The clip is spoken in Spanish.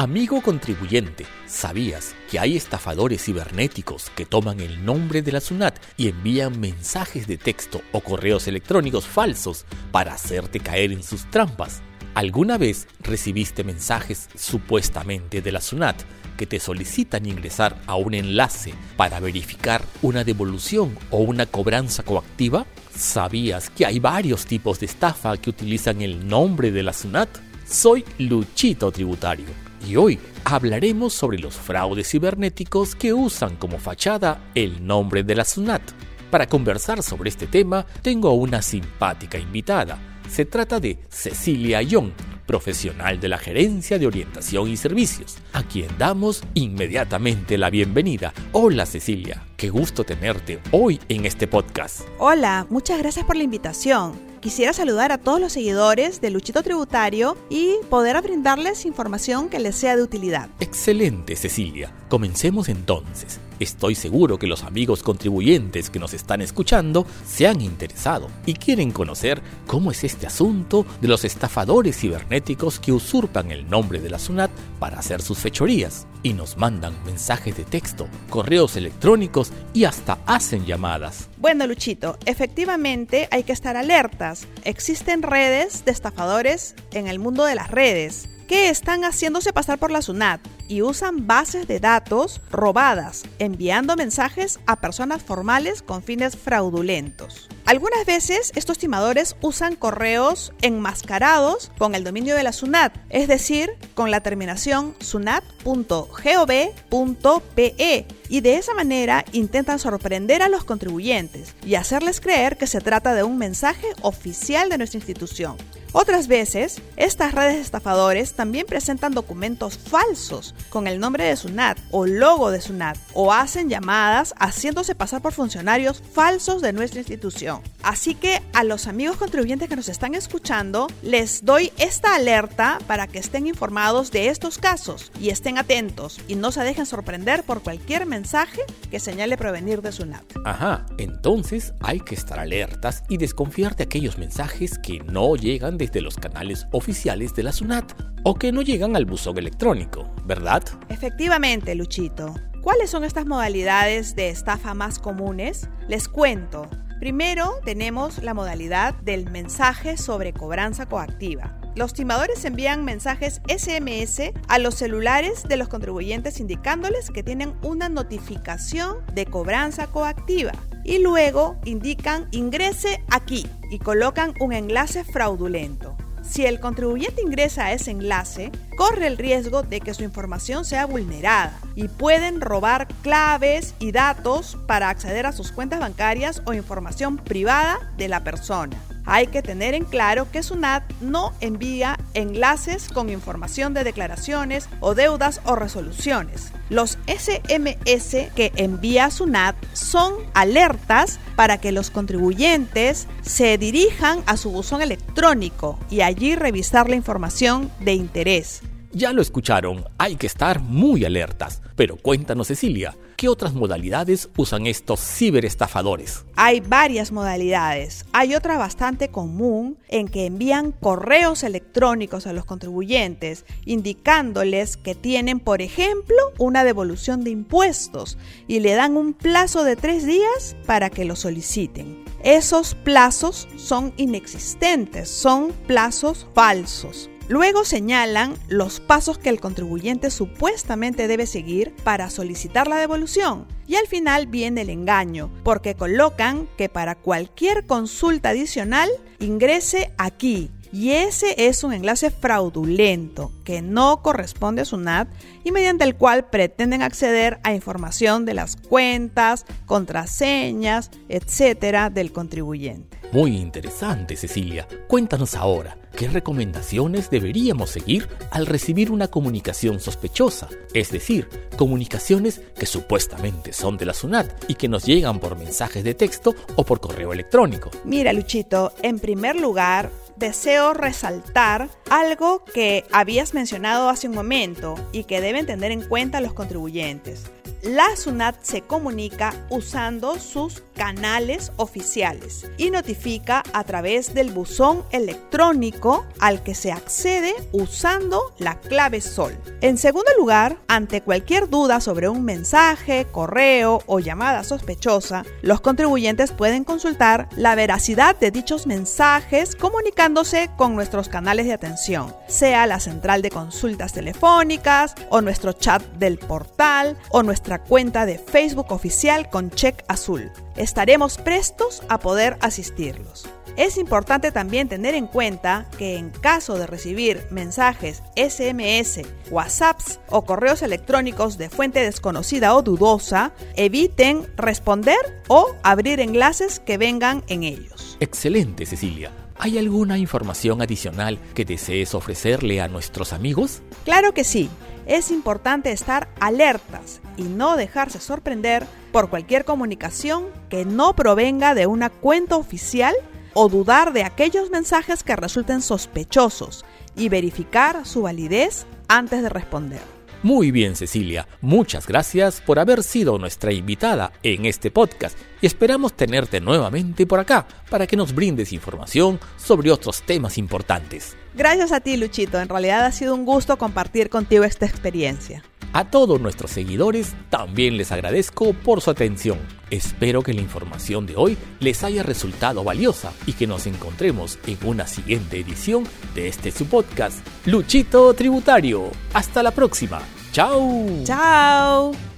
Amigo contribuyente, ¿sabías que hay estafadores cibernéticos que toman el nombre de la SUNAT y envían mensajes de texto o correos electrónicos falsos para hacerte caer en sus trampas? ¿Alguna vez recibiste mensajes supuestamente de la SUNAT que te solicitan ingresar a un enlace para verificar una devolución o una cobranza coactiva? ¿Sabías que hay varios tipos de estafa que utilizan el nombre de la SUNAT? Soy Luchito Tributario y hoy hablaremos sobre los fraudes cibernéticos que usan como fachada el nombre de la SUNAT. Para conversar sobre este tema tengo a una simpática invitada. Se trata de Cecilia Young, profesional de la Gerencia de Orientación y Servicios, a quien damos inmediatamente la bienvenida. Hola Cecilia, qué gusto tenerte hoy en este podcast. Hola, muchas gracias por la invitación. Quisiera saludar a todos los seguidores de Luchito Tributario y poder brindarles información que les sea de utilidad. Excelente, Cecilia. Comencemos entonces. Estoy seguro que los amigos contribuyentes que nos están escuchando se han interesado y quieren conocer cómo es este asunto de los estafadores cibernéticos que usurpan el nombre de la SUNAT para hacer sus fechorías y nos mandan mensajes de texto, correos electrónicos y hasta hacen llamadas. Bueno, Luchito, efectivamente hay que estar alertas. Existen redes de estafadores en el mundo de las redes que están haciéndose pasar por la SUNAT y usan bases de datos robadas, enviando mensajes a personas formales con fines fraudulentos. Algunas veces estos timadores usan correos enmascarados con el dominio de la SUNAT, es decir, con la terminación sunat.gov.pe y de esa manera intentan sorprender a los contribuyentes y hacerles creer que se trata de un mensaje oficial de nuestra institución. Otras veces, estas redes de estafadores también presentan documentos falsos con el nombre de SUNAT o logo de SUNAT o hacen llamadas haciéndose pasar por funcionarios falsos de nuestra institución. Así que a los amigos contribuyentes que nos están escuchando, les doy esta alerta para que estén informados de estos casos y estén atentos y no se dejen sorprender por cualquier mensaje que señale provenir de SUNAT. Ajá, entonces hay que estar alertas y desconfiar de aquellos mensajes que no llegan desde los canales oficiales de la SUNAT o que no llegan al buzón electrónico, ¿verdad? Efectivamente, Luchito. ¿Cuáles son estas modalidades de estafa más comunes? Les cuento. Primero tenemos la modalidad del mensaje sobre cobranza coactiva. Los timadores envían mensajes SMS a los celulares de los contribuyentes indicándoles que tienen una notificación de cobranza coactiva y luego indican ingrese aquí y colocan un enlace fraudulento. Si el contribuyente ingresa a ese enlace, corre el riesgo de que su información sea vulnerada y pueden robar claves y datos para acceder a sus cuentas bancarias o información privada de la persona. Hay que tener en claro que SUNAT no envía enlaces con información de declaraciones o deudas o resoluciones. Los SMS que envía SUNAT son alertas para que los contribuyentes se dirijan a su buzón electrónico y allí revisar la información de interés. Ya lo escucharon, hay que estar muy alertas. Pero cuéntanos, Cecilia, ¿qué otras modalidades usan estos ciberestafadores? Hay varias modalidades. Hay otra bastante común en que envían correos electrónicos a los contribuyentes indicándoles que tienen, por ejemplo, una devolución de impuestos y le dan un plazo de tres días para que lo soliciten. Esos plazos son inexistentes, son plazos falsos. Luego señalan los pasos que el contribuyente supuestamente debe seguir para solicitar la devolución. Y al final viene el engaño, porque colocan que para cualquier consulta adicional ingrese aquí. Y ese es un enlace fraudulento que no corresponde a SUNAT y mediante el cual pretenden acceder a información de las cuentas, contraseñas, etcétera, del contribuyente. Muy interesante, Cecilia. Cuéntanos ahora, ¿qué recomendaciones deberíamos seguir al recibir una comunicación sospechosa? Es decir, comunicaciones que supuestamente son de la SUNAT y que nos llegan por mensajes de texto o por correo electrónico. Mira, Luchito, en primer lugar, deseo resaltar algo que habías mencionado hace un momento y que deben tener en cuenta los contribuyentes. La SUNAT se comunica usando sus canales oficiales y notifica a través del buzón electrónico al que se accede usando la clave SOL. En segundo lugar, ante cualquier duda sobre un mensaje, correo o llamada sospechosa, los contribuyentes pueden consultar la veracidad de dichos mensajes comunicándose con nuestros canales de atención, sea la central de consultas telefónicas o nuestro chat del portal o nuestra cuenta de Facebook oficial con check azul estaremos prestos a poder asistirlos. Es importante también tener en cuenta que en caso de recibir mensajes SMS, WhatsApps o correos electrónicos de fuente desconocida o dudosa, eviten responder o abrir enlaces que vengan en ellos. Excelente, Cecilia. ¿Hay alguna información adicional que desees ofrecerle a nuestros amigos? Claro que sí es importante estar alertas y no dejarse sorprender por cualquier comunicación que no provenga de una cuenta oficial o dudar de aquellos mensajes que resulten sospechosos y verificar su validez antes de responder. Muy bien, Cecilia. Muchas gracias por haber sido nuestra invitada en este podcast y esperamos tenerte nuevamente por acá para que nos brindes información sobre otros temas importantes. Gracias a ti, Luchito. En realidad ha sido un gusto compartir contigo esta experiencia. A todos nuestros seguidores también les agradezco por su atención. Espero que la información de hoy les haya resultado valiosa y que nos encontremos en una siguiente edición de este su podcast, Luchito Tributario. Hasta la próxima. Chao. Chao.